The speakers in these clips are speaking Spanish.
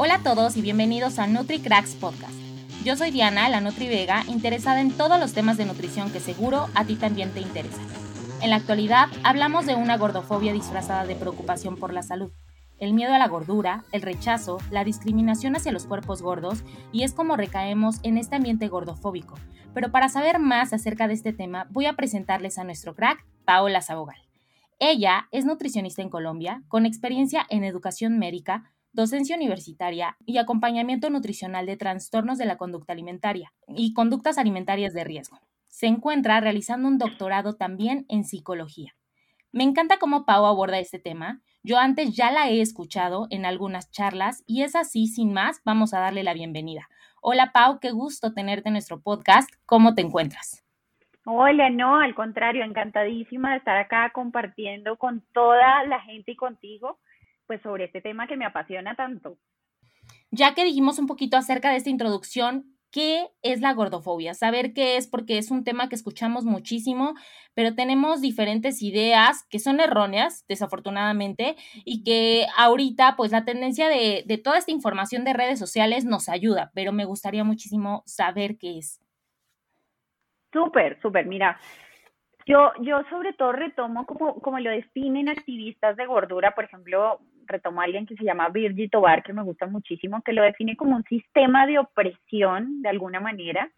Hola a todos y bienvenidos a NutriCracks Podcast. Yo soy Diana, la Nutri Vega, interesada en todos los temas de nutrición que seguro a ti también te interesan. En la actualidad hablamos de una gordofobia disfrazada de preocupación por la salud, el miedo a la gordura, el rechazo, la discriminación hacia los cuerpos gordos y es como recaemos en este ambiente gordofóbico. Pero para saber más acerca de este tema voy a presentarles a nuestro crack, Paola Sabogal. Ella es nutricionista en Colombia, con experiencia en educación médica, docencia universitaria y acompañamiento nutricional de trastornos de la conducta alimentaria y conductas alimentarias de riesgo. Se encuentra realizando un doctorado también en psicología. Me encanta cómo Pau aborda este tema. Yo antes ya la he escuchado en algunas charlas y es así, sin más, vamos a darle la bienvenida. Hola Pau, qué gusto tenerte en nuestro podcast. ¿Cómo te encuentras? Hola, no, al contrario, encantadísima de estar acá compartiendo con toda la gente y contigo pues sobre este tema que me apasiona tanto. Ya que dijimos un poquito acerca de esta introducción, ¿qué es la gordofobia? Saber qué es porque es un tema que escuchamos muchísimo, pero tenemos diferentes ideas que son erróneas, desafortunadamente, y que ahorita pues la tendencia de, de toda esta información de redes sociales nos ayuda, pero me gustaría muchísimo saber qué es. Súper, súper, mira, yo, yo sobre todo retomo como, como lo definen activistas de gordura, por ejemplo, retomo a alguien que se llama Virgil Tobar, que me gusta muchísimo, que lo define como un sistema de opresión, de alguna manera,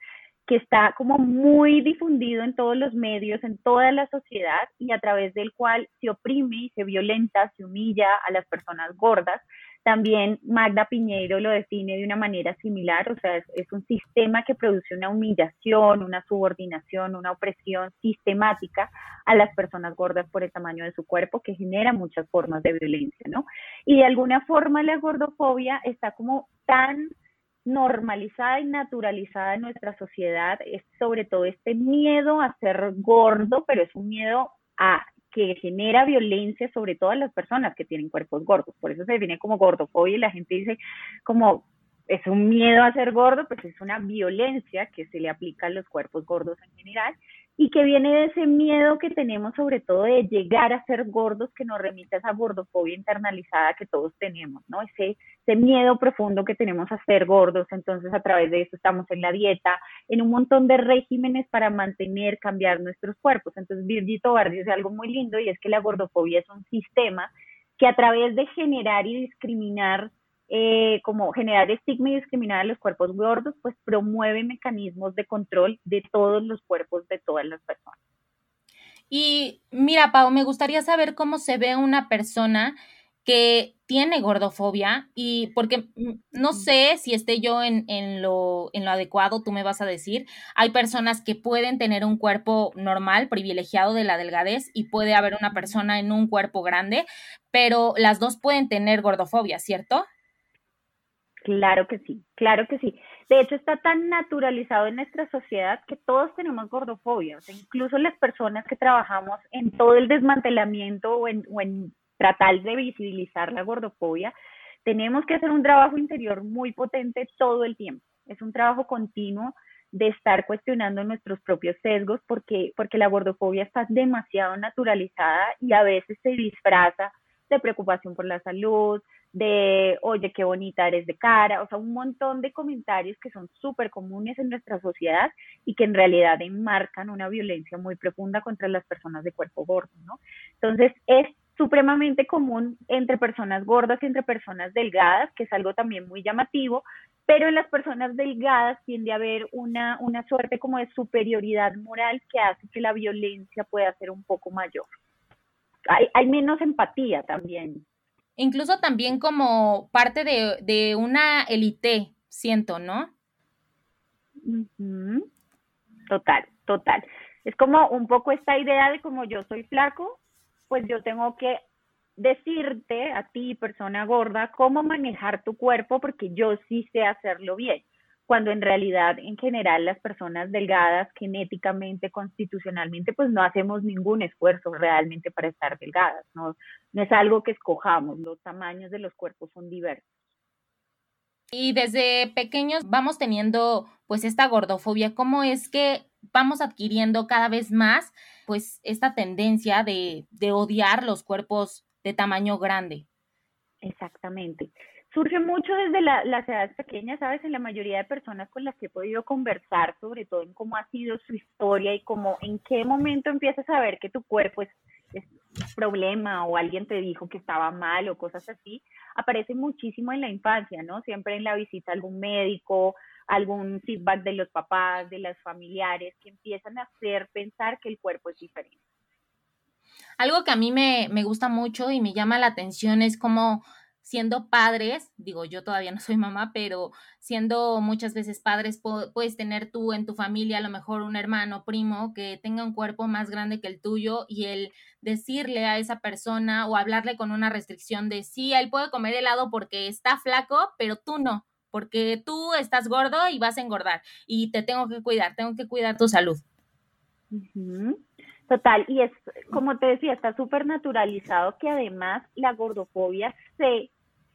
que está como muy difundido en todos los medios, en toda la sociedad, y a través del cual se oprime y se violenta, se humilla a las personas gordas, también Magda Piñeiro lo define de una manera similar, o sea, es, un sistema que produce una humillación, una subordinación, una opresión sistemática a las personas gordas por el tamaño de su cuerpo, que genera muchas formas de violencia, ¿no? Y de alguna forma la gordofobia está como tan normalizada y naturalizada en nuestra sociedad, es sobre todo este miedo a ser gordo, pero es un miedo a que genera violencia sobre todas las personas que tienen cuerpos gordos. Por eso se define como gordofobia y la gente dice como es un miedo a ser gordo, pues es una violencia que se le aplica a los cuerpos gordos en general y que viene de ese miedo que tenemos sobre todo de llegar a ser gordos que nos remite a esa gordofobia internalizada que todos tenemos, ¿no? Ese, ese miedo profundo que tenemos a ser gordos, entonces a través de eso estamos en la dieta, en un montón de regímenes para mantener, cambiar nuestros cuerpos. Entonces Virgito Bardi dice algo muy lindo y es que la gordofobia es un sistema que a través de generar y discriminar eh, como generar estigma y discriminar a los cuerpos gordos, pues promueve mecanismos de control de todos los cuerpos de todas las personas. Y mira, Pau, me gustaría saber cómo se ve una persona que tiene gordofobia y porque mm, no sé si esté yo en, en, lo, en lo adecuado, tú me vas a decir, hay personas que pueden tener un cuerpo normal, privilegiado de la delgadez y puede haber una persona en un cuerpo grande, pero las dos pueden tener gordofobia, ¿cierto? Claro que sí, claro que sí. De hecho, está tan naturalizado en nuestra sociedad que todos tenemos gordofobia. O sea, incluso las personas que trabajamos en todo el desmantelamiento o en, o en tratar de visibilizar la gordofobia, tenemos que hacer un trabajo interior muy potente todo el tiempo. Es un trabajo continuo de estar cuestionando nuestros propios sesgos porque, porque la gordofobia está demasiado naturalizada y a veces se disfraza de preocupación por la salud, de, oye, qué bonita eres de cara, o sea, un montón de comentarios que son súper comunes en nuestra sociedad y que en realidad enmarcan una violencia muy profunda contra las personas de cuerpo gordo, ¿no? Entonces, es supremamente común entre personas gordas y entre personas delgadas, que es algo también muy llamativo, pero en las personas delgadas tiende a haber una, una suerte como de superioridad moral que hace que la violencia pueda ser un poco mayor. Hay, hay menos empatía también incluso también como parte de, una élite, siento, ¿no? Total, total. Es como un poco esta idea de como yo soy flaco, pues yo tengo que decirte a ti, persona gorda, cómo manejar tu cuerpo porque yo sí sé hacerlo bien cuando en realidad en general las personas delgadas genéticamente, constitucionalmente, pues no hacemos ningún esfuerzo realmente para estar delgadas, no, no es algo que escojamos, los tamaños de los cuerpos son diversos. Y desde pequeños vamos teniendo pues esta gordofobia, ¿cómo es que vamos adquiriendo cada vez más pues esta tendencia de, de odiar los cuerpos de tamaño grande? Exactamente. Surge mucho desde la, las edades pequeñas, ¿sabes? En la mayoría de personas con las que he podido conversar, sobre todo en cómo ha sido su historia y cómo, en qué momento empiezas a ver que tu cuerpo es, problema o alguien te dijo que estaba mal o cosas así, aparece muchísimo en la infancia, ¿no? Siempre en la visita a algún médico, algún feedback de los papás, de los familiares, que empiezan a hacer pensar que el cuerpo es diferente. Algo que a mí me, me gusta mucho y me llama la atención es cómo siendo padres, digo, yo todavía no soy mamá, pero siendo muchas veces padres, puedes tener tú en tu familia a lo mejor un hermano, primo, que tenga un cuerpo más grande que el tuyo y el decirle a esa persona o hablarle con una restricción de sí, él puede comer helado porque está flaco, pero tú no, porque tú estás gordo y vas a engordar y te tengo que cuidar, tengo que cuidar tu salud. Total, y es, como te decía, está súper naturalizado que además la gordofobia se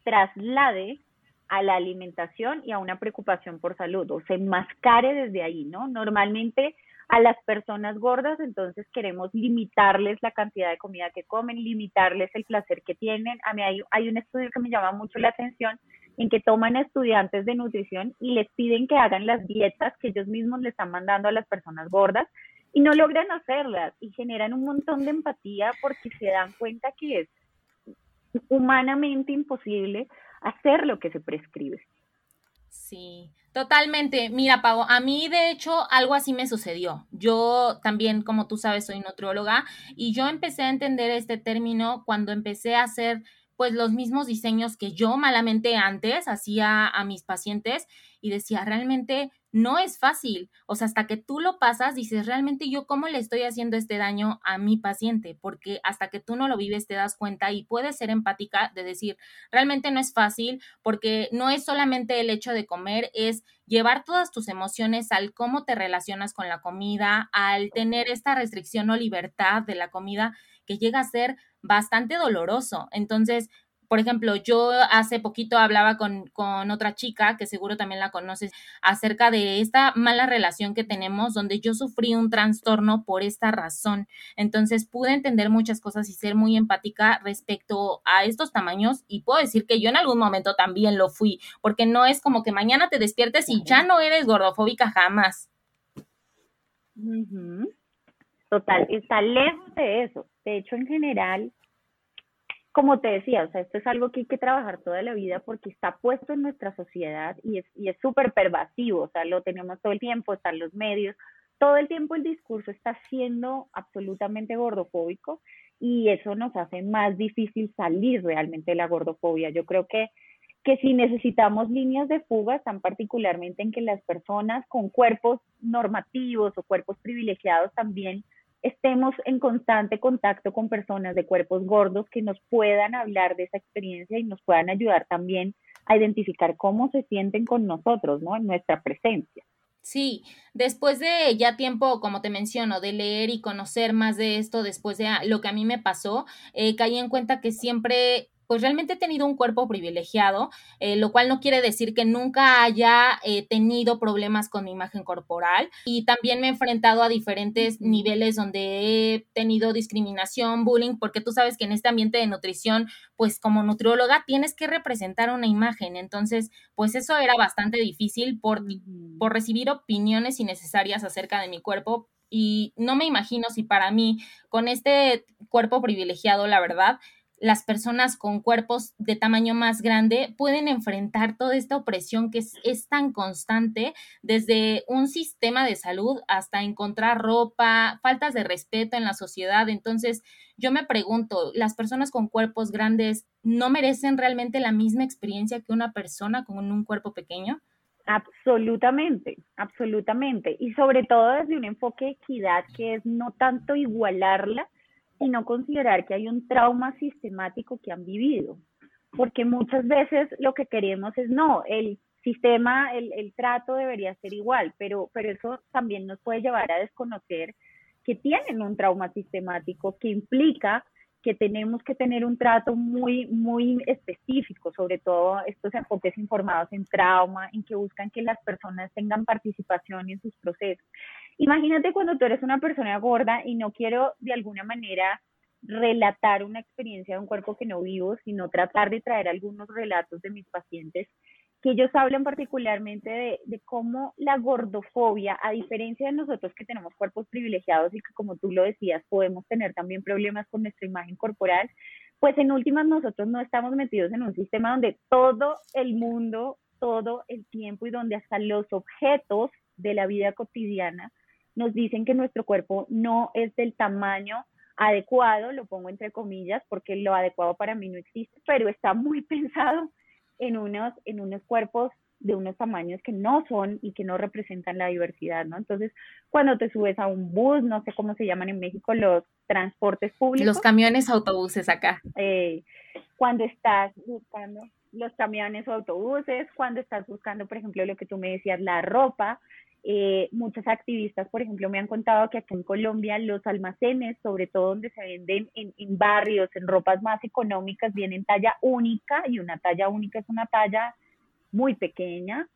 traslade a la alimentación y a una preocupación por salud o se mascare desde ahí, ¿no? Normalmente a las personas gordas entonces queremos limitarles la cantidad de comida que comen, limitarles el placer que tienen. A mí hay, hay un estudio que me llama mucho la atención en que toman estudiantes de nutrición y les piden que hagan las dietas que ellos mismos le están mandando a las personas gordas y no logran hacerlas y generan un montón de empatía porque se dan cuenta que es humanamente imposible hacer lo que se prescribe. Sí, totalmente. Mira, Pau, a mí de hecho algo así me sucedió. Yo también, como tú sabes, soy nutrióloga y yo empecé a entender este término cuando empecé a hacer pues los mismos diseños que yo malamente antes hacía a mis pacientes y decía, realmente no es fácil. O sea, hasta que tú lo pasas, dices, realmente yo cómo le estoy haciendo este daño a mi paciente, porque hasta que tú no lo vives te das cuenta y puedes ser empática de decir, realmente no es fácil, porque no es solamente el hecho de comer, es llevar todas tus emociones al cómo te relacionas con la comida, al tener esta restricción o libertad de la comida que llega a ser bastante doloroso. Entonces, por ejemplo, yo hace poquito hablaba con, con, otra chica, que seguro también la conoces, acerca de esta mala relación que tenemos, donde yo sufrí un trastorno por esta razón. Entonces pude entender muchas cosas y ser muy empática respecto a estos tamaños y puedo decir que yo en algún momento también lo fui, porque no es como que mañana te despiertes y ya no eres gordofóbica jamás. Total, está lejos de eso. De hecho, en general, como te decía, o sea, esto es algo que hay que trabajar toda la vida porque está puesto en nuestra sociedad y es y es súper pervasivo, o sea, lo tenemos todo el tiempo, están los medios, todo el tiempo el discurso está siendo absolutamente gordofóbico y eso nos hace más difícil salir realmente de la gordofobia. Yo creo que que si necesitamos líneas de fuga, están particularmente en que las personas con cuerpos normativos o cuerpos privilegiados también estemos en constante contacto con personas de cuerpos gordos que nos puedan hablar de esa experiencia y nos puedan ayudar también a identificar cómo se sienten con nosotros, ¿no? En nuestra presencia. Sí, después de ya tiempo, como te menciono, de leer y conocer más de esto, después de lo que a mí me pasó, eh, caí en cuenta que siempre pues realmente he tenido un cuerpo privilegiado, eh, lo cual no quiere decir que nunca haya eh, tenido problemas con mi imagen corporal. Y también me he enfrentado a diferentes niveles donde he tenido discriminación, bullying, porque tú sabes que en este ambiente de nutrición, pues como nutrióloga tienes que representar una imagen, entonces pues eso era bastante difícil por, por recibir opiniones innecesarias acerca de mi cuerpo, y no me imagino si para mí, con este cuerpo privilegiado, la verdad, las personas con cuerpos de tamaño más grande pueden enfrentar toda esta opresión que es, tan constante desde un sistema de salud hasta encontrar ropa, faltas de respeto en la sociedad. Entonces, yo me pregunto, ¿las personas con cuerpos grandes no merecen realmente la misma experiencia que una persona con un cuerpo pequeño? Absolutamente, absolutamente. Y sobre todo desde un enfoque de equidad que es no tanto igualarla, y no considerar que hay un trauma sistemático que han vivido. Porque muchas veces lo que queremos es, no, el sistema, el, el trato debería ser igual, pero, pero eso también nos puede llevar a desconocer que tienen un trauma sistemático que implica que tenemos que tener un trato muy, muy específico, sobre todo estos enfoques informados en trauma, en que buscan que las personas tengan participación en sus procesos. Imagínate cuando tú eres una persona gorda y no quiero de alguna manera relatar una experiencia de un cuerpo que no vivo, sino tratar de traer algunos relatos de mis pacientes que ellos hablan particularmente de, de, cómo la gordofobia, a diferencia de nosotros que tenemos cuerpos privilegiados y que como tú lo decías, podemos tener también problemas con nuestra imagen corporal, pues en últimas nosotros no estamos metidos en un sistema donde todo el mundo, todo el tiempo y donde hasta los objetos de la vida cotidiana nos dicen que nuestro cuerpo no es del tamaño adecuado, lo pongo entre comillas porque lo adecuado para mí no existe, pero está muy pensado en unos, en unos cuerpos de unos tamaños que no son y que no representan la diversidad, ¿no? Entonces, cuando te subes a un bus, no sé cómo se llaman en México los transportes públicos. Los camiones autobuses acá. Eh, cuando estás buscando los camiones o autobuses, cuando estás buscando, por ejemplo, lo que tú me decías, la ropa, eh, muchas activistas, por ejemplo, me han contado que aquí en Colombia los almacenes, sobre todo donde se venden en, barrios, en ropas más económicas, vienen talla única y una talla única es una talla muy pequeña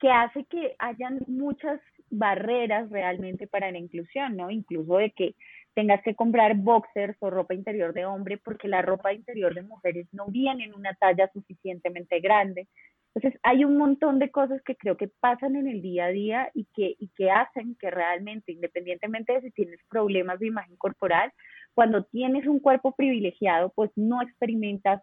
que hace que hayan muchas barreras realmente para la inclusión, ¿no? Incluso de que tengas que comprar boxers o ropa interior de hombre porque la ropa interior de mujeres no viene en una talla suficientemente grande. Entonces, hay un montón de cosas que creo que pasan en el día a día y que, y que hacen que realmente, independientemente de si tienes problemas de imagen corporal, cuando tienes un cuerpo privilegiado, pues no experimentas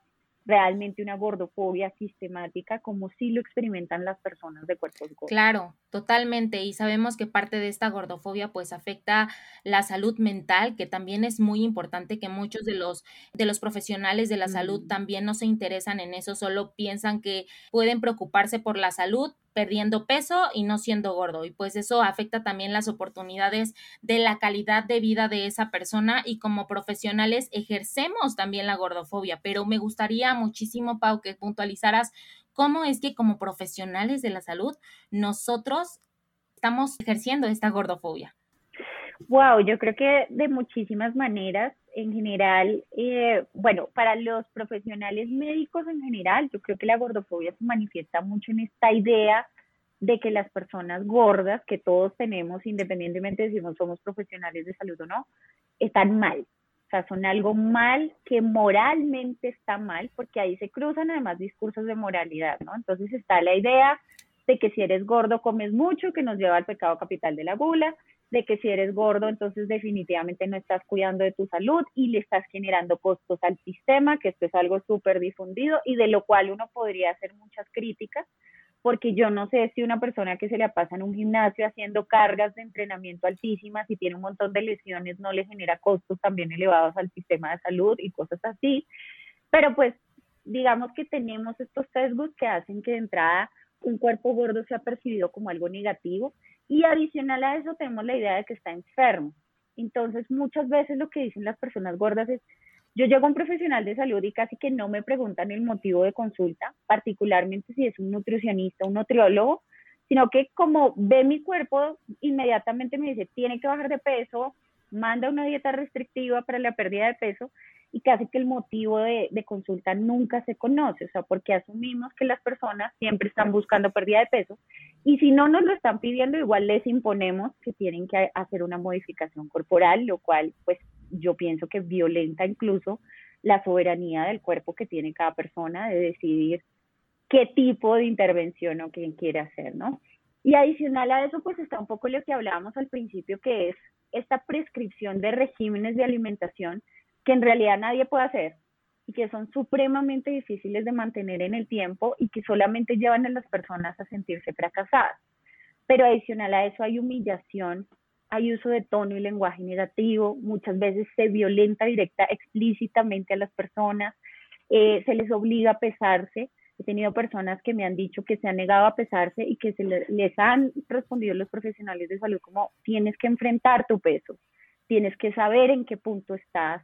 realmente una gordofobia sistemática como si lo experimentan las personas de cuerpos gordos. Claro, totalmente. Y sabemos que parte de esta gordofobia pues afecta la salud mental, que también es muy importante que muchos de los de los profesionales de la salud también no se interesan en eso, solo piensan que pueden preocuparse por la salud, perdiendo peso y no siendo gordo. Y pues eso afecta también las oportunidades de la calidad de vida de esa persona y como profesionales ejercemos también la gordofobia. Pero me gustaría muchísimo, Pau, que puntualizaras cómo es que como profesionales de la salud nosotros estamos ejerciendo esta gordofobia. Wow, yo creo que de muchísimas maneras, en general, eh, bueno, para los profesionales médicos en general, yo creo que la gordofobia se manifiesta mucho en esta idea de que las personas gordas que todos tenemos, independientemente de si somos profesionales de salud o no, están mal. O sea, son algo mal que moralmente está mal, porque ahí se cruzan además discursos de moralidad, ¿no? Entonces está la idea de que si eres gordo comes mucho, que nos lleva al pecado capital de la gula, de que si eres gordo, entonces definitivamente no estás cuidando de tu salud y le estás generando costos al sistema, que esto es algo súper difundido y de lo cual uno podría hacer muchas críticas, porque yo no sé si una persona que se le pasa en un gimnasio haciendo cargas de entrenamiento altísimas y tiene un montón de lesiones no le genera costos también elevados al sistema de salud y cosas así, pero pues digamos que tenemos estos sesgos que hacen que de entrada un cuerpo gordo sea percibido como algo negativo y adicional a eso tenemos la idea de que está enfermo. Entonces, muchas veces lo que dicen las personas gordas es, yo llego a un profesional de salud y casi que no me preguntan el motivo de consulta, particularmente si es un nutricionista, un nutriólogo, sino que como ve mi cuerpo, inmediatamente me dice, tiene que bajar de peso, manda una dieta restrictiva para la pérdida de peso y casi que el motivo de, consulta nunca se conoce, o sea, porque asumimos que las personas siempre están buscando pérdida de peso y si no nos lo están pidiendo, igual les imponemos que tienen que hacer una modificación corporal, lo cual pues yo pienso que violenta incluso la soberanía del cuerpo que tiene cada persona de decidir qué tipo de intervención o quién quiere hacer, ¿no? Y adicional a eso, pues está un poco lo que hablábamos al principio, que es esta prescripción de regímenes de alimentación que en realidad nadie puede hacer y que son supremamente difíciles de mantener en el tiempo y que solamente llevan a las personas a sentirse fracasadas. Pero adicional a eso hay humillación, hay uso de tono y lenguaje negativo, muchas veces se violenta directa explícitamente a las personas, eh, se les obliga a pesarse. He tenido personas que me han dicho que se han negado a pesarse y que se les han respondido los profesionales de salud como tienes que enfrentar tu peso, tienes que saber en qué punto estás,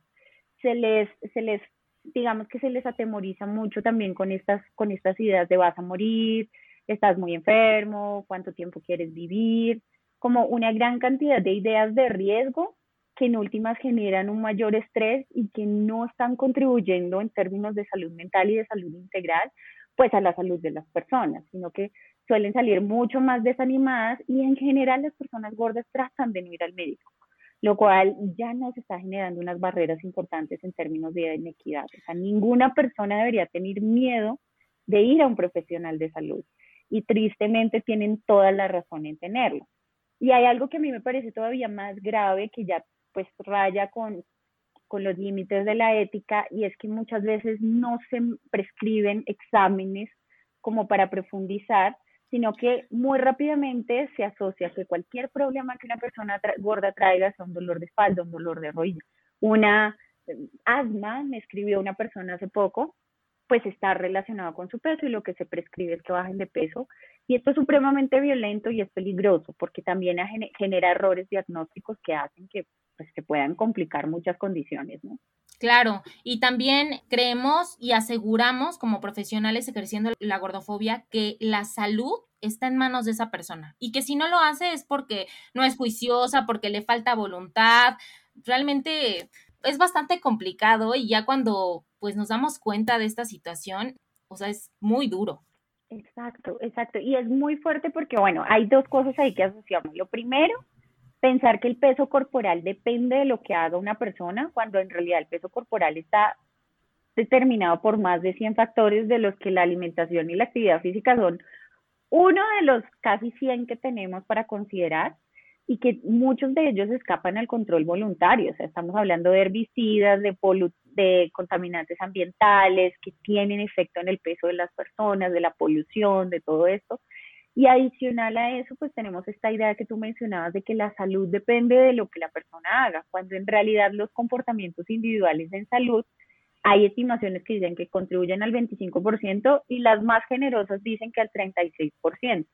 se les, se les, digamos que se les atemoriza mucho también con estas, con estas ideas de vas a morir, estás muy enfermo, cuánto tiempo quieres vivir, como una gran cantidad de ideas de riesgo que en últimas generan un mayor estrés y que no están contribuyendo en términos de salud mental y de salud integral, pues a la salud de las personas, sino que suelen salir mucho más desanimadas y en general las personas gordas tratan de no ir al médico lo cual ya nos está generando unas barreras importantes en términos de inequidad. O sea, ninguna persona debería tener miedo de ir a un profesional de salud y tristemente tienen toda la razón en tenerlo. Y hay algo que a mí me parece todavía más grave que ya pues raya con, con los límites de la ética y es que muchas veces no se prescriben exámenes como para profundizar, sino que muy rápidamente se asocia que cualquier problema que una persona gorda traiga sea un dolor de espalda, un dolor de rodilla, una eh, asma, me escribió una persona hace poco, pues está relacionado con su peso y lo que se prescribe es que bajen de peso. Y esto es supremamente violento y es peligroso porque también genera errores diagnósticos que hacen que pues, se puedan complicar muchas condiciones, ¿no? Claro, y también creemos y aseguramos como profesionales ejerciendo la gordofobia que la salud está en manos de esa persona y que si no lo hace es porque no es juiciosa, porque le falta voluntad. Realmente es bastante complicado y ya cuando pues nos damos cuenta de esta situación, o sea, es muy duro. Exacto, exacto. Y es muy fuerte porque, bueno, hay dos cosas ahí que asociamos. Lo primero, pensar que el peso corporal depende de lo que haga una persona, cuando en realidad el peso corporal está determinado por más de 100 factores de los que la alimentación y la actividad física son uno de los casi 100 que tenemos para considerar y que muchos de ellos escapan al control voluntario. O sea, estamos hablando de herbicidas, de, de contaminantes ambientales que tienen efecto en el peso de las personas, de la polución, de todo esto. Y adicional a eso, pues tenemos esta idea que tú mencionabas de que la salud depende de lo que la persona haga, cuando en realidad los comportamientos individuales en salud, hay estimaciones que dicen que contribuyen al 25% y las más generosas dicen que al 36%.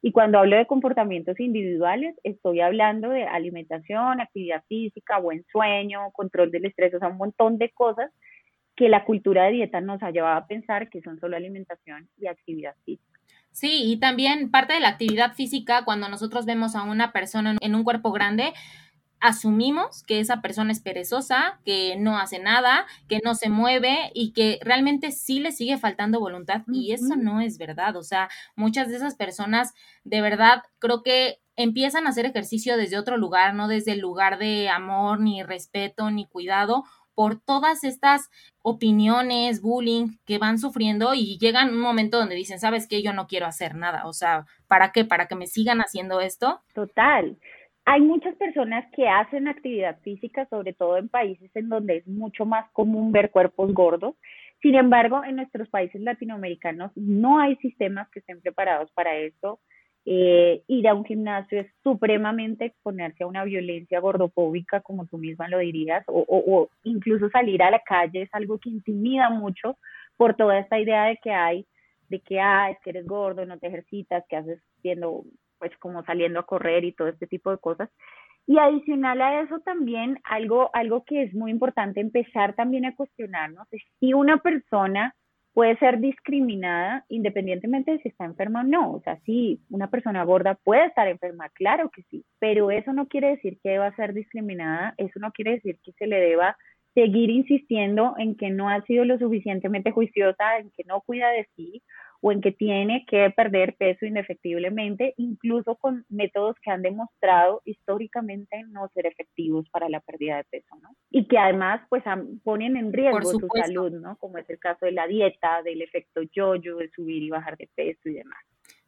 Y cuando hablo de comportamientos individuales, estoy hablando de alimentación, actividad física, buen sueño, control del estrés, o sea, un montón de cosas que la cultura de dieta nos ha llevado a pensar que son solo alimentación y actividad física. Sí, y también parte de la actividad física, cuando nosotros vemos a una persona en un cuerpo grande, asumimos que esa persona es perezosa, que no hace nada, que no se mueve y que realmente sí le sigue faltando voluntad y eso no es verdad. O sea, muchas de esas personas de verdad creo que empiezan a hacer ejercicio desde otro lugar, no desde el lugar de amor, ni respeto, ni cuidado por todas estas opiniones, bullying que van sufriendo y llegan un momento donde dicen, ¿sabes qué? Yo no quiero hacer nada. O sea, ¿para qué? ¿Para que me sigan haciendo esto? Total. Hay muchas personas que hacen actividad física, sobre todo en países en donde es mucho más común ver cuerpos gordos. Sin embargo, en nuestros países latinoamericanos no hay sistemas que estén preparados para esto. Eh, ir a un gimnasio es supremamente exponerse a una violencia gordofóbica, como tú misma lo dirías, o, incluso salir a la calle es algo que intimida mucho por toda esta idea de que hay, de que, ah, que eres gordo, no te ejercitas, que haces siendo pues como saliendo a correr y todo este tipo de cosas. Y adicional a eso también algo, algo que es muy importante empezar también a cuestionarnos es si una persona puede ser discriminada independientemente de si está enferma o no. O sea, si una persona gorda puede estar enferma, claro que sí, pero eso no quiere decir que deba ser discriminada, eso no quiere decir que se le deba seguir insistiendo en que no ha sido lo suficientemente juiciosa, en que no cuida de sí o en que tiene que perder peso indefectiblemente, incluso con métodos que han demostrado históricamente no ser efectivos para la pérdida de peso, ¿no? Y que además pues ponen en riesgo su salud, ¿no? Como es el caso de la dieta, del efecto yo-yo, de subir y bajar de peso y demás.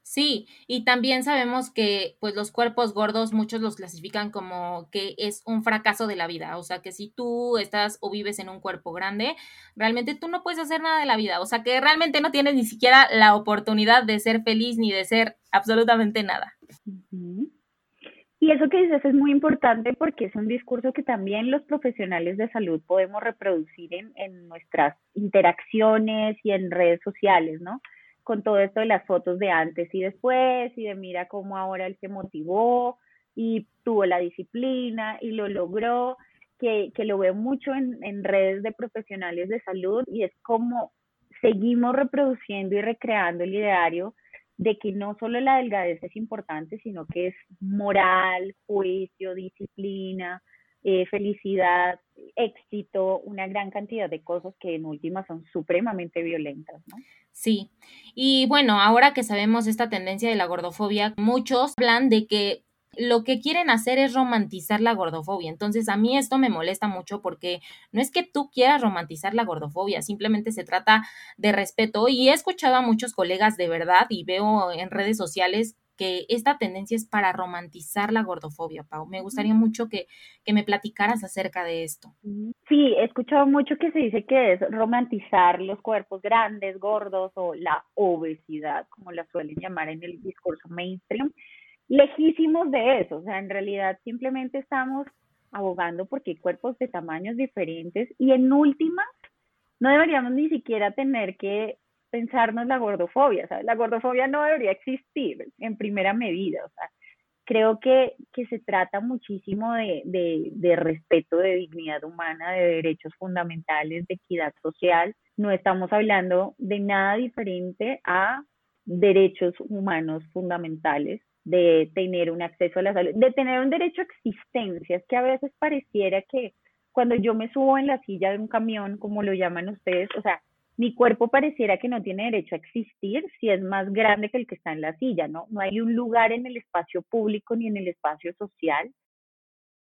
Sí, y también sabemos que pues los cuerpos gordos muchos los clasifican como que es un fracaso de la vida, o sea que si tú estás o vives en un cuerpo grande, realmente tú no puedes hacer nada de la vida, o sea que realmente no tienes ni siquiera la oportunidad de ser feliz ni de ser absolutamente nada. Y eso que dices es muy importante porque es un discurso que también los profesionales de salud podemos reproducir en, en nuestras interacciones y en redes sociales, ¿no? Con todo esto de las fotos de antes y después y de mira cómo ahora él se motivó y tuvo la disciplina y lo logró, que, que lo veo mucho en, en redes de profesionales de salud y es como seguimos reproduciendo y recreando el ideario de que no solo la delgadez es importante, sino que es moral, juicio, disciplina, eh, felicidad, éxito, una gran cantidad de cosas que en última son supremamente violentas, ¿no? Sí, y bueno, ahora que sabemos esta tendencia de la gordofobia, muchos hablan de que lo que quieren hacer es romantizar la gordofobia. Entonces, a mí esto me molesta mucho porque no es que tú quieras romantizar la gordofobia, simplemente se trata de respeto. Y he escuchado a muchos colegas de verdad y veo en redes sociales que esta tendencia es para romantizar la gordofobia, Pau. Me gustaría mucho que, que me platicaras acerca de esto. Sí, he escuchado mucho que se dice que es romantizar los cuerpos grandes, gordos o la obesidad, como la suelen llamar en el discurso mainstream. Lejísimos de eso, o sea, en realidad simplemente estamos abogando porque hay cuerpos de tamaños diferentes y en última no deberíamos ni siquiera tener que pensarnos la gordofobia, ¿sabes? La gordofobia no debería existir en primera medida, o sea, creo que, que se trata muchísimo de, de, de, respeto, de dignidad humana, de derechos fundamentales, de equidad social. No estamos hablando de nada diferente a derechos humanos fundamentales, de tener un acceso a la salud, de tener un derecho a existencia. Es que a veces pareciera que cuando yo me subo en la silla de un camión, como lo llaman ustedes, o sea, mi cuerpo pareciera que no tiene derecho a existir si es más grande que el que está en la silla, ¿no? No hay un lugar en el espacio público ni en el espacio social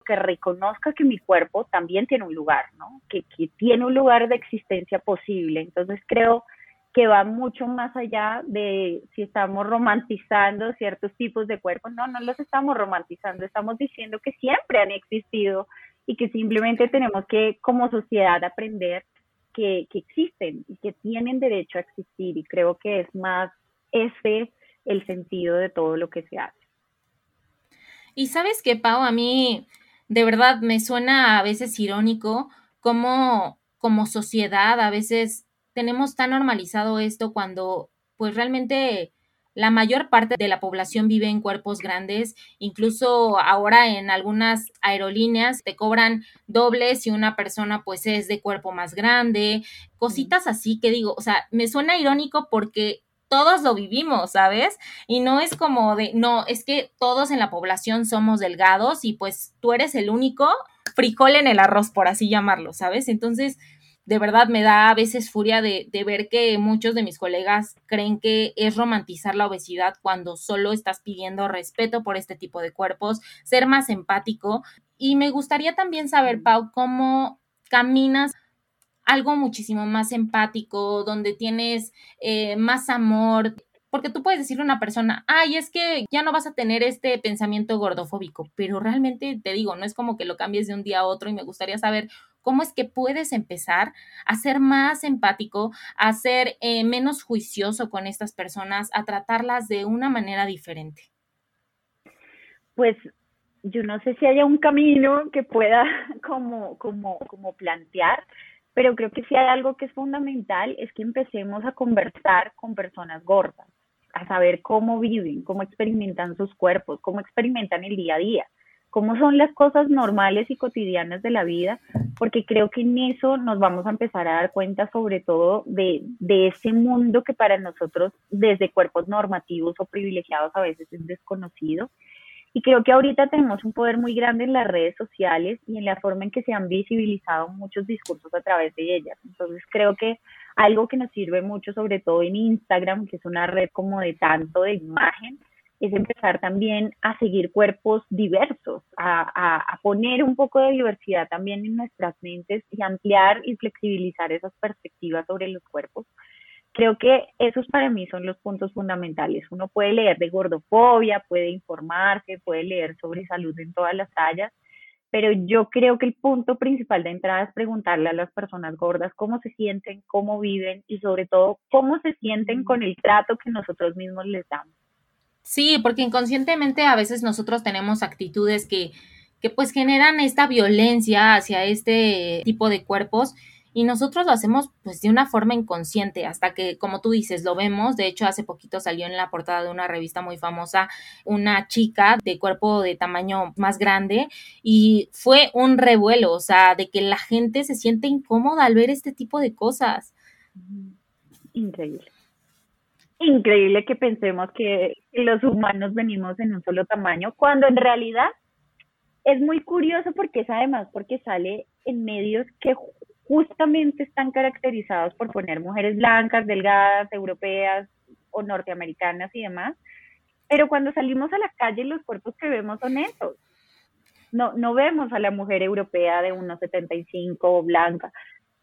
que reconozca que mi cuerpo también tiene un lugar, ¿no? Que, que tiene un lugar de existencia posible. Entonces creo que va mucho más allá de si estamos romantizando ciertos tipos de cuerpos. No, no los estamos romantizando, estamos diciendo que siempre han existido y que simplemente tenemos que como sociedad aprender que, existen y que tienen derecho a existir y creo que es más ese el sentido de todo lo que se hace. Y sabes que, Pau, a mí de verdad me suena a veces irónico como como sociedad a veces tenemos tan normalizado esto cuando pues realmente la mayor parte de la población vive en cuerpos grandes, incluso ahora en algunas aerolíneas te cobran doble si una persona pues es de cuerpo más grande, cositas así que digo, o sea, me suena irónico porque todos lo vivimos, ¿sabes? Y no es como de, no, es que todos en la población somos delgados y pues tú eres el único frijol en el arroz, por así llamarlo, ¿sabes? Entonces, de verdad me da a veces furia de, de, ver que muchos de mis colegas creen que es romantizar la obesidad cuando solo estás pidiendo respeto por este tipo de cuerpos, ser más empático. Y me gustaría también saber, Pau, cómo caminas algo muchísimo más empático, donde tienes eh, más amor, porque tú puedes decirle a una persona, ay, es que ya no vas a tener este pensamiento gordofóbico, pero realmente te digo, no es como que lo cambies de un día a otro y me gustaría saber cómo es que puedes empezar a ser más empático, a ser eh, menos juicioso con estas personas, a tratarlas de una manera diferente. Pues yo no sé si haya un camino que pueda como, como, como plantear, pero creo que si hay algo que es fundamental es que empecemos a conversar con personas gordas, a saber cómo viven, cómo experimentan sus cuerpos, cómo experimentan el día a día cómo son las cosas normales y cotidianas de la vida, porque creo que en eso nos vamos a empezar a dar cuenta sobre todo de, de ese mundo que para nosotros desde cuerpos normativos o privilegiados a veces es desconocido. Y creo que ahorita tenemos un poder muy grande en las redes sociales y en la forma en que se han visibilizado muchos discursos a través de ellas. Entonces creo que algo que nos sirve mucho, sobre todo en Instagram, que es una red como de tanto de imagen, es empezar también a seguir cuerpos diversos, a, a, poner un poco de diversidad también en nuestras mentes y ampliar y flexibilizar esas perspectivas sobre los cuerpos. Creo que esos para mí son los puntos fundamentales. Uno puede leer de gordofobia, puede informarse, puede leer sobre salud en todas las tallas, pero yo creo que el punto principal de entrada es preguntarle a las personas gordas cómo se sienten, cómo viven y sobre todo cómo se sienten con el trato que nosotros mismos les damos. Sí, porque inconscientemente a veces nosotros tenemos actitudes que, que pues generan esta violencia hacia este tipo de cuerpos y nosotros lo hacemos pues de una forma inconsciente hasta que como tú dices lo vemos. De hecho hace poquito salió en la portada de una revista muy famosa una chica de cuerpo de tamaño más grande y fue un revuelo o sea de que la gente se siente incómoda al ver este tipo de cosas. Increíble increíble que pensemos que los humanos venimos en un solo tamaño, cuando en realidad es muy curioso porque es además porque sale en medios que justamente están caracterizados por poner mujeres blancas, delgadas, europeas o norteamericanas y demás. pero cuando salimos a la calle los cuerpos que vemos son esos. No, no vemos a la mujer europea de 1,75 blanca,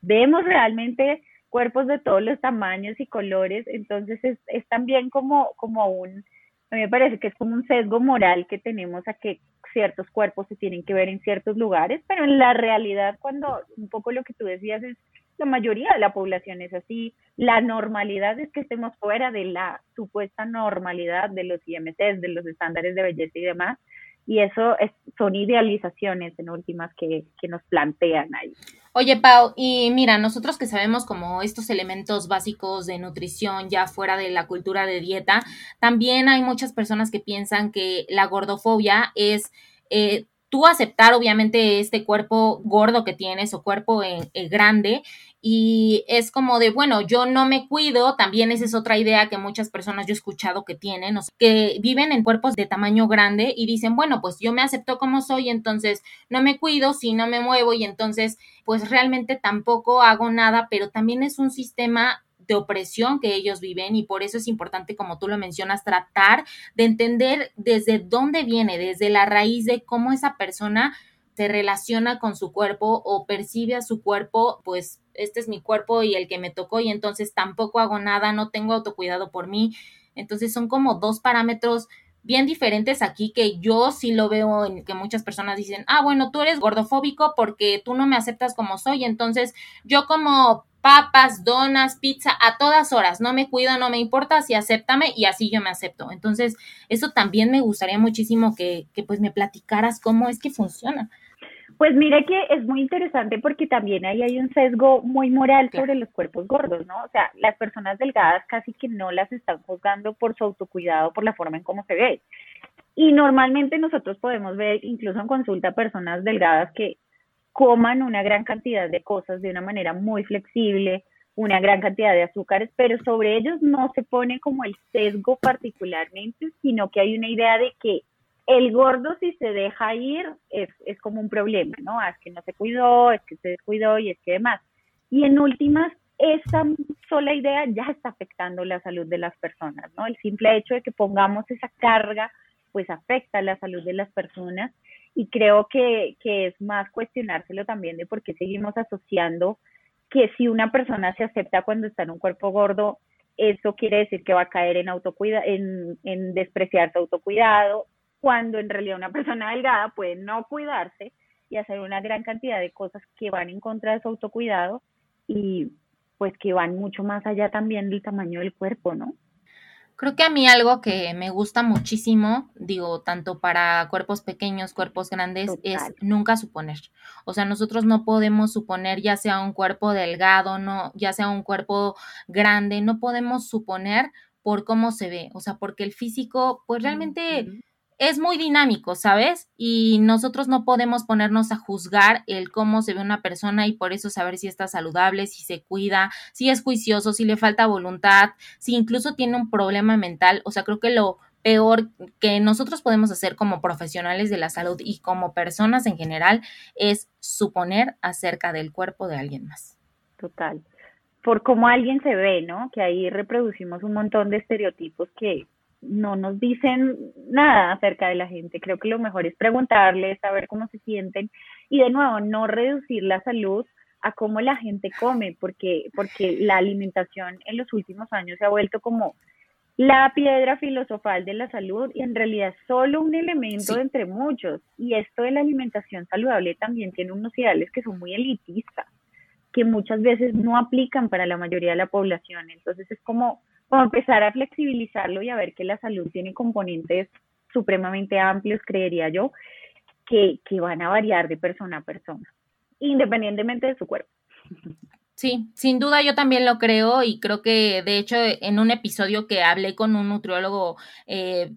vemos realmente cuerpos de todos los tamaños y colores, entonces es, es también como, como un, a mí me parece que es como un sesgo moral que tenemos a que ciertos cuerpos se tienen que ver en ciertos lugares, pero en la realidad cuando un poco lo que tú decías es la mayoría de la población es así, la normalidad es que estemos fuera de la supuesta normalidad de los IMCs, de los estándares de belleza y demás, y eso es, son idealizaciones en últimas que, que nos plantean ahí. Oye, Pau, y mira, nosotros que sabemos como estos elementos básicos de nutrición ya fuera de la cultura de dieta, también hay muchas personas que piensan que la gordofobia es eh, tú aceptar obviamente este cuerpo gordo que tienes o cuerpo en, grande y es como de, bueno, yo no me cuido, también esa es otra idea que muchas personas yo he escuchado que tienen, que viven en cuerpos de tamaño grande y dicen, bueno, pues yo me acepto como soy, entonces no me cuido, si no me muevo y entonces pues realmente tampoco hago nada, pero también es un sistema de opresión que ellos viven y por eso es importante, como tú lo mencionas, tratar de entender desde dónde viene, desde la raíz de cómo esa persona se relaciona con su cuerpo o percibe a su cuerpo, pues este es mi cuerpo y el que me tocó y entonces tampoco hago nada, no tengo autocuidado por mí. Entonces son como dos parámetros bien diferentes aquí que yo sí lo veo en que muchas personas dicen, ah, bueno, tú eres gordofóbico porque tú no me aceptas como soy, entonces yo como papas, donas, pizza a todas horas. No me cuido, no me importa, si acéptame y así yo me acepto. Entonces, eso también me gustaría muchísimo que, que pues me platicaras cómo es que funciona. Pues mire que es muy interesante porque también ahí hay un sesgo muy moral sobre los cuerpos gordos, ¿no? O sea, las personas delgadas casi que no las están juzgando por su autocuidado, por la forma en cómo se ve. Y normalmente nosotros podemos ver, incluso en consulta, personas delgadas que coman una gran cantidad de cosas de una manera muy flexible, una gran cantidad de azúcares, pero sobre ellos no se pone como el sesgo particularmente, sino que hay una idea de que el gordo si se deja ir es, como un problema, ¿no? Ah, es que no se cuidó, es que se descuidó y es que demás. Y en últimas, esa sola idea ya está afectando la salud de las personas, ¿no? El simple hecho de que pongamos esa carga, pues afecta la salud de las personas y creo que, que es más cuestionárselo también de por qué seguimos asociando que si una persona se acepta cuando está en un cuerpo gordo, eso quiere decir que va a caer en autocuida, en, en despreciar su autocuidado, cuando en realidad una persona delgada puede no cuidarse y hacer una gran cantidad de cosas que van en contra de su autocuidado y pues que van mucho más allá también del tamaño del cuerpo, ¿no? Creo que a mí algo que me gusta muchísimo, digo, tanto para cuerpos pequeños, cuerpos grandes, es nunca suponer. O sea, nosotros no podemos suponer ya sea un cuerpo delgado, no, ya sea un cuerpo grande, no podemos suponer por cómo se ve. O sea, porque el físico, pues realmente es muy dinámico, ¿sabes? Y nosotros no podemos ponernos a juzgar el cómo se ve una persona y por eso saber si está saludable, si se cuida, si es juicioso, si le falta voluntad, si incluso tiene un problema mental. O sea, creo que lo peor que nosotros podemos hacer como profesionales de la salud y como personas en general es suponer acerca del cuerpo de alguien más. Total. Por cómo alguien se ve, ¿no? Que ahí reproducimos un montón de estereotipos que no nos dicen nada acerca de la gente. Creo que lo mejor es preguntarles, saber cómo se sienten y de nuevo no reducir la salud a cómo la gente come, porque, porque la alimentación en los últimos años se ha vuelto como la piedra filosofal de la salud y en realidad solo un elemento entre muchos. Y esto de la alimentación saludable también tiene unos ideales que son muy elitistas, que muchas veces no aplican para la mayoría de la población. Entonces es como como empezar a flexibilizarlo y a ver que la salud tiene componentes supremamente amplios, creería yo, que, que van a variar de persona a persona, independientemente de su cuerpo. Sí, sin duda yo también lo creo y creo que de hecho en un episodio que hablé con un nutriólogo eh,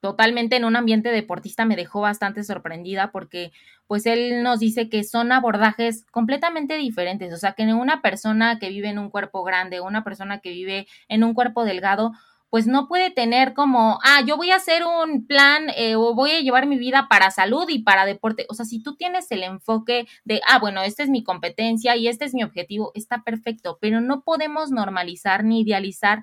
totalmente en un ambiente deportista me dejó bastante sorprendida porque pues él nos dice que son abordajes completamente diferentes, o sea, que una persona que vive en un cuerpo grande, una persona que vive en un cuerpo delgado, pues no puede tener como, ah, yo voy a hacer un plan eh, o voy a llevar mi vida para salud y para deporte. O sea, si tú tienes el enfoque de, ah, bueno, esta es mi competencia y este es mi objetivo, está perfecto, pero no podemos normalizar ni idealizar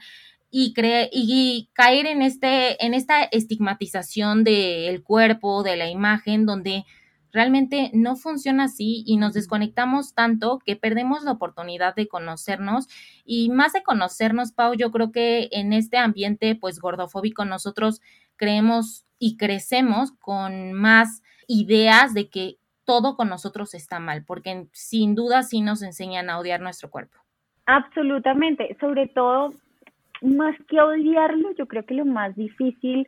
y, y caer en, este, en esta estigmatización del cuerpo, de la imagen, donde realmente no funciona así y nos desconectamos tanto que perdemos la oportunidad de conocernos y más de conocernos, Pau, yo creo que en este ambiente pues gordofóbico nosotros creemos y crecemos con más ideas de que todo con nosotros está mal, porque sin duda sí nos enseñan a odiar nuestro cuerpo. Absolutamente, sobre todo, más que odiarlo, yo creo que lo más difícil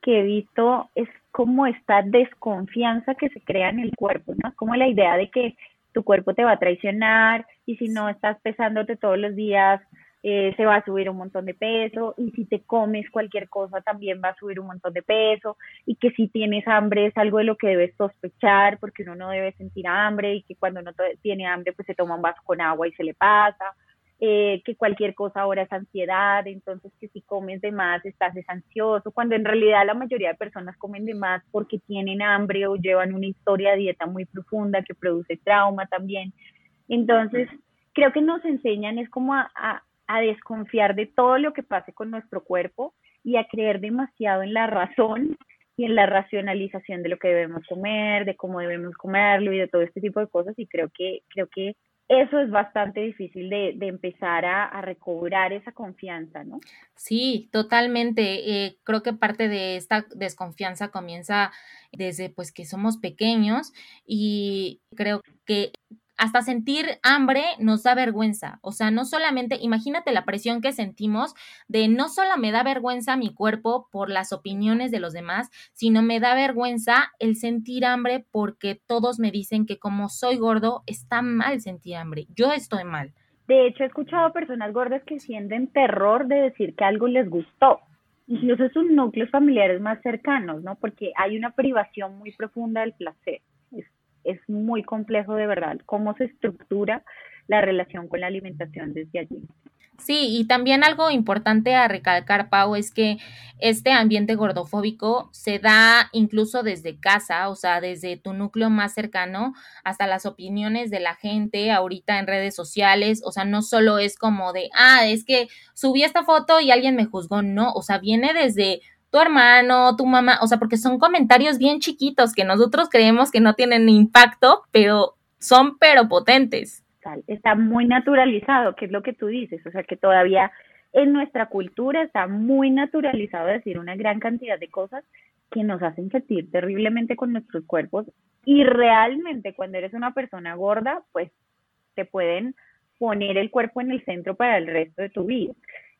que he visto es como esta desconfianza que se crea en el cuerpo, ¿no? Como la idea de que tu cuerpo te va a traicionar y si no estás pesándote todos los días, eh, se va a subir un montón de peso y si te comes cualquier cosa también va a subir un montón de peso y que si tienes hambre es algo de lo que debes sospechar porque uno no debe sentir hambre y que cuando uno tiene hambre pues se toma un vaso con agua y se le pasa, eh, que cualquier cosa ahora es ansiedad, entonces que si comes de más estás desansioso, cuando en realidad la mayoría de personas comen de más porque tienen hambre o llevan una historia de dieta muy profunda que produce trauma también. Entonces, creo que nos enseñan es como a, a desconfiar de todo lo que pase con nuestro cuerpo y a creer demasiado en la razón y en la racionalización de lo que debemos comer, de cómo debemos comerlo y de todo este tipo de cosas y creo que creo que eso es bastante difícil de, empezar a, a, recobrar esa confianza, ¿no? Sí, totalmente. Eh, creo que parte de esta desconfianza comienza desde pues que somos pequeños y creo que hasta sentir hambre nos da vergüenza. O sea, no solamente, imagínate la presión que sentimos de no solo me da vergüenza mi cuerpo por las opiniones de los demás, sino me da vergüenza el sentir hambre porque todos me dicen que como soy gordo está mal sentir hambre. Yo estoy mal. De hecho, he escuchado personas gordas que sienten terror de decir que algo les gustó. Incluso sus núcleos familiares más cercanos, ¿no? Porque hay una privación muy profunda del placer es muy complejo de verdad cómo se estructura la relación con la alimentación desde allí. Sí, y también algo importante a recalcar, Pau, es que este ambiente gordofóbico se da incluso desde casa, o sea, desde tu núcleo más cercano hasta las opiniones de la gente ahorita en redes sociales, o sea, no solo es como de, ah, es que subí esta foto y alguien me juzgó, no, o sea, viene desde tu hermano, tu mamá, o sea, porque son comentarios bien chiquitos que nosotros creemos que no tienen impacto, pero son pero potentes. Está muy naturalizado, que es lo que tú dices, o sea, que todavía en nuestra cultura está muy naturalizado decir una gran cantidad de cosas que nos hacen sentir terriblemente con nuestros cuerpos y realmente cuando eres una persona gorda, pues te pueden poner el cuerpo en el centro para el resto de tu vida.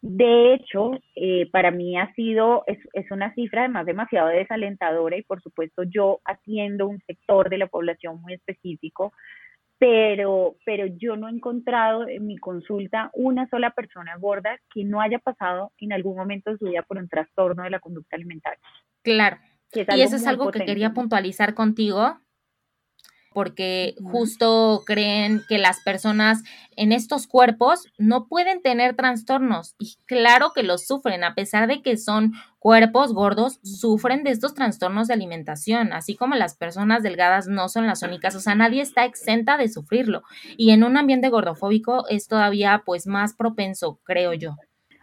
De hecho, eh, para mí ha sido, es, es, una cifra además demasiado desalentadora y por supuesto yo atiendo un sector de la población muy específico, pero, pero yo no he encontrado en mi consulta una sola persona gorda que no haya pasado en algún momento de su vida por un trastorno de la conducta alimentaria. Claro. Y eso es algo que quería puntualizar contigo, porque justo creen que las personas en estos cuerpos no pueden tener trastornos y claro que los sufren, a pesar de que son cuerpos gordos, sufren de estos trastornos de alimentación, así como las personas delgadas no son las únicas, o sea, nadie está exenta de sufrirlo. Y en un ambiente gordofóbico es todavía pues más propenso, creo yo.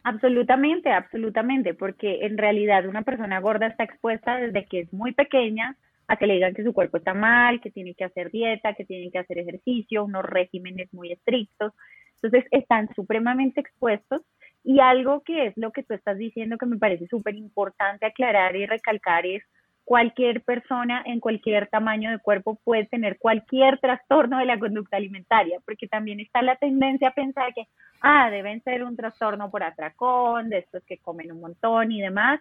Absolutamente, absolutamente, porque en realidad una persona gorda está expuesta desde que es muy pequeña a que le digan que su cuerpo está mal, que tiene que hacer dieta, que tiene que hacer ejercicio, unos regímenes muy estrictos. Entonces están supremamente expuestos y algo que es lo que tú estás diciendo que me parece súper importante aclarar y recalcar es cualquier persona en cualquier tamaño de cuerpo puede tener cualquier trastorno de la conducta alimentaria, porque también está la tendencia a pensar que, ah, deben ser un trastorno por atracón, de estos que comen un montón y demás,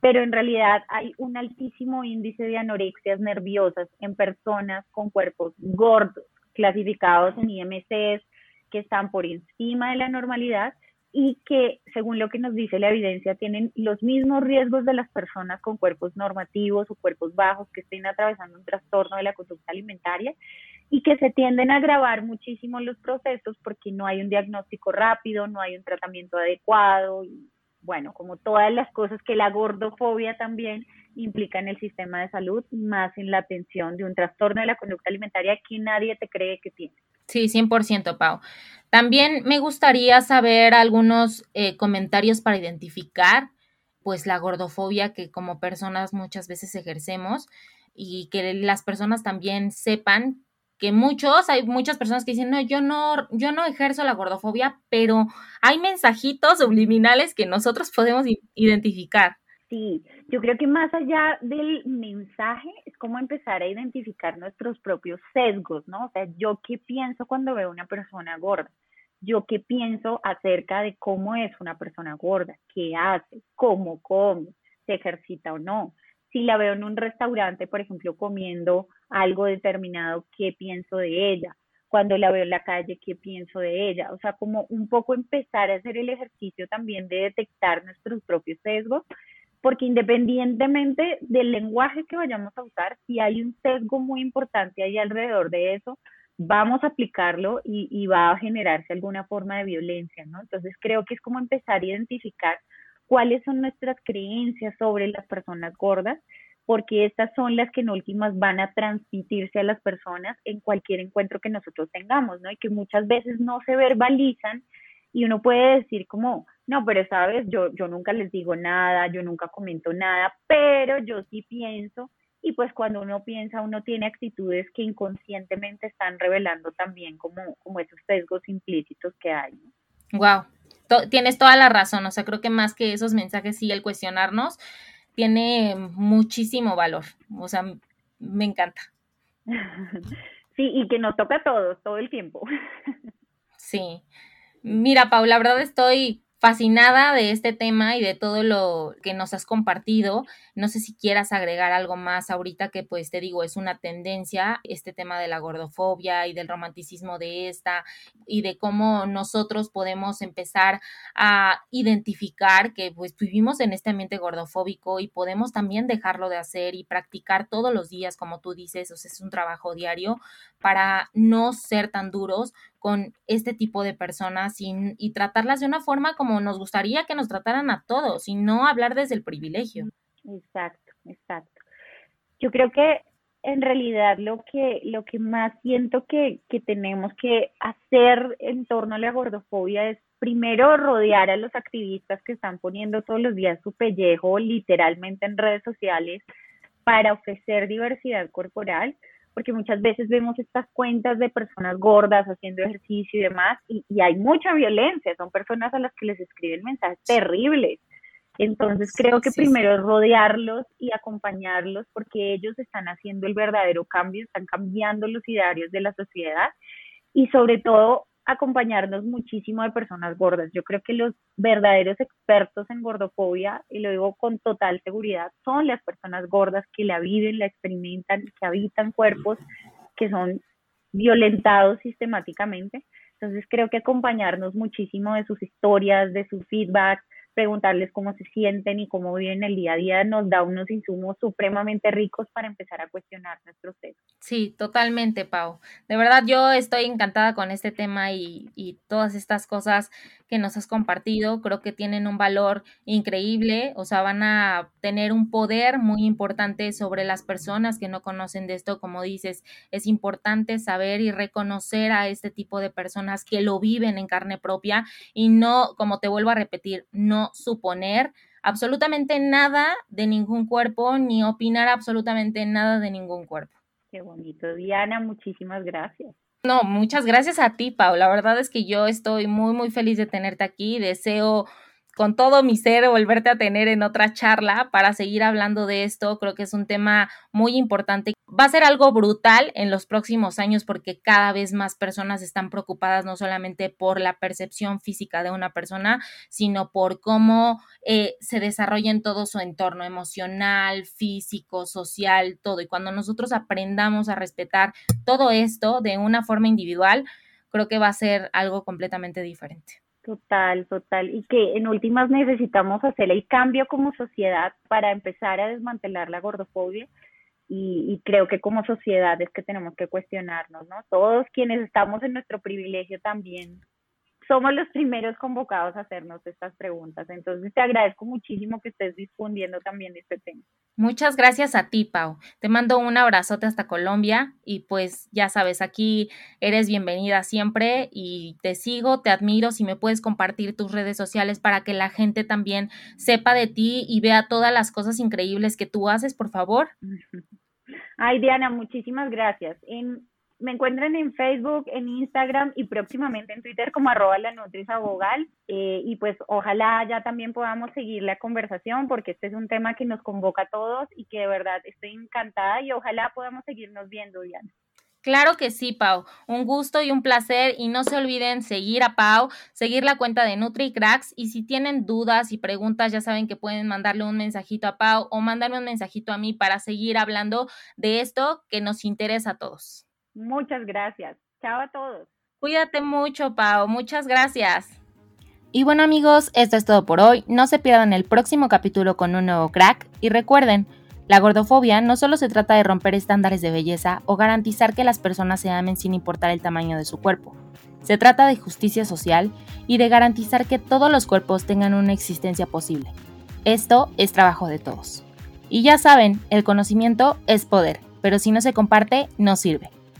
pero en realidad hay un altísimo índice de anorexias nerviosas en personas con cuerpos gordos, clasificados en IMCs, que están por encima de la normalidad y que, según lo que nos dice la evidencia, tienen los mismos riesgos de las personas con cuerpos normativos o cuerpos bajos que estén atravesando un trastorno de la conducta alimentaria y que se tienden a agravar muchísimo los procesos porque no hay un diagnóstico rápido, no hay un tratamiento adecuado y bueno, como todas las cosas que la gordofobia también implica en el sistema de salud, más en la atención de un trastorno de la conducta alimentaria que nadie te cree que tiene. Sí, 100%, Pau. También me gustaría saber algunos eh, comentarios para identificar pues la gordofobia que como personas muchas veces ejercemos y que las personas también sepan que muchos, hay muchas personas que dicen, no, yo no, yo no ejerzo la gordofobia, pero hay mensajitos subliminales que nosotros podemos identificar. Sí, yo creo que más allá del mensaje es como empezar a identificar nuestros propios sesgos, ¿no? O sea, yo qué pienso cuando veo una persona gorda, yo qué pienso acerca de cómo es una persona gorda, qué hace, cómo come, se ejercita o no. Si la veo en un restaurante, por ejemplo, comiendo algo determinado, ¿qué pienso de ella? Cuando la veo en la calle, ¿qué pienso de ella? O sea, como un poco empezar a hacer el ejercicio también de detectar nuestros propios sesgos, porque independientemente del lenguaje que vayamos a usar, si hay un sesgo muy importante ahí alrededor de eso, vamos a aplicarlo y, y, va a generarse alguna forma de violencia, ¿no? Entonces creo que es como empezar a identificar cuáles son nuestras creencias sobre las personas gordas, porque estas son las que en últimas van a transmitirse a las personas en cualquier encuentro que nosotros tengamos, ¿no? Y que muchas veces no se verbalizan y uno puede decir como, no, pero sabes, yo, yo nunca les digo nada, yo nunca comento nada, pero yo sí pienso y pues cuando uno piensa, uno tiene actitudes que inconscientemente están revelando también como, como esos sesgos implícitos que hay. Wow, tienes toda la razón, o sea, creo que más que esos mensajes, sí, el cuestionarnos tiene muchísimo valor, o sea, me encanta. Sí, y que nos toca a todos, todo el tiempo. Sí. Mira, Paula, la verdad estoy fascinada de este tema y de todo lo que nos has compartido. No sé si quieras agregar algo más ahorita que pues te digo, es una tendencia este tema de la gordofobia y del romanticismo de esta y de cómo nosotros podemos empezar a identificar que pues vivimos en este ambiente gordofóbico y podemos también dejarlo de hacer y practicar todos los días, como tú dices, o sea, es un trabajo diario para no ser tan duros con este tipo de personas y, tratarlas de una forma como nos gustaría que nos trataran a todos y no hablar desde el privilegio. Exacto, exacto. Yo creo que en realidad lo que, lo que más siento que, que tenemos que hacer en torno a la gordofobia es primero rodear a los activistas que están poniendo todos los días su pellejo literalmente en redes sociales para ofrecer diversidad corporal porque muchas veces vemos estas cuentas de personas gordas haciendo ejercicio y demás, y, hay mucha violencia, son personas a las que les escriben mensajes terribles. Entonces creo que primero es rodearlos y acompañarlos porque ellos están haciendo el verdadero cambio, están cambiando los idearios de la sociedad y sobre todo acompañarnos muchísimo de personas gordas. Yo creo que los verdaderos expertos en gordofobia, y lo digo con total seguridad, son las personas gordas que la viven, la experimentan, que habitan cuerpos que son violentados sistemáticamente. Entonces creo que acompañarnos muchísimo de sus historias, de su feedback, preguntarles cómo se sienten y cómo viven el día a día nos da unos insumos supremamente ricos para empezar a cuestionar nuestros temas. Sí, totalmente, Pau. De verdad, yo estoy encantada con este tema y, y todas estas cosas que nos has compartido. Creo que tienen un valor increíble, o sea, van a tener un poder muy importante sobre las personas que no conocen de esto. Como dices, es importante saber y reconocer a este tipo de personas que lo viven en carne propia y no, como te vuelvo a repetir, no suponer absolutamente nada de ningún cuerpo ni opinar absolutamente nada de ningún cuerpo. Qué bonito, Diana, muchísimas gracias. No, muchas gracias a ti, Pau. La verdad es que yo estoy muy, muy feliz de tenerte aquí. Deseo con todo mi ser volverte a tener en otra charla para seguir hablando de esto. Creo que es un tema muy importante. Va a ser algo brutal en los próximos años porque cada vez más personas están preocupadas no solamente por la percepción física de una persona, sino por cómo eh, se desarrolla en todo su entorno emocional, físico, social, todo. Y cuando nosotros aprendamos a respetar todo esto de una forma individual, creo que va a ser algo completamente diferente. Total, total. Y que en últimas necesitamos hacer el cambio como sociedad para empezar a desmantelar la gordofobia. Y, creo que como sociedad es que tenemos que cuestionarnos, ¿no? Todos quienes estamos en nuestro privilegio también somos los primeros convocados a hacernos estas preguntas. Entonces te agradezco muchísimo que estés difundiendo también este tema. Muchas gracias a ti, Pau. Te mando un abrazote hasta Colombia y pues ya sabes, aquí eres bienvenida siempre y te sigo, te admiro. Si me puedes compartir tus redes sociales para que la gente también sepa de ti y vea todas las cosas increíbles que tú haces, por favor. Ay, Diana, muchísimas gracias. En me encuentran en Facebook, en Instagram y próximamente en Twitter como arroba la. Eh, y pues ojalá ya también podamos seguir la conversación porque este es un tema que nos convoca a todos y que de verdad estoy encantada y ojalá podamos seguirnos viendo, Diana. Claro que sí, Pau. Un gusto y un placer. Y no se olviden seguir a Pau, seguir la cuenta de NutriCracks. Y si tienen dudas y preguntas, ya saben que pueden mandarle un mensajito a Pau o mandarme un mensajito a mí para seguir hablando de esto que nos interesa a todos. Muchas gracias. Chao a todos. Cuídate mucho, Pau. Muchas gracias. Y bueno amigos, esto es todo por hoy. No se pierdan el próximo capítulo con un nuevo crack. Y recuerden, la gordofobia no solo se trata de romper estándares de belleza o garantizar que las personas se amen sin importar el tamaño de su cuerpo. Se trata de justicia social y de garantizar que todos los cuerpos tengan una existencia posible. Esto es trabajo de todos. Y ya saben, el conocimiento es poder, pero si no se comparte, no sirve.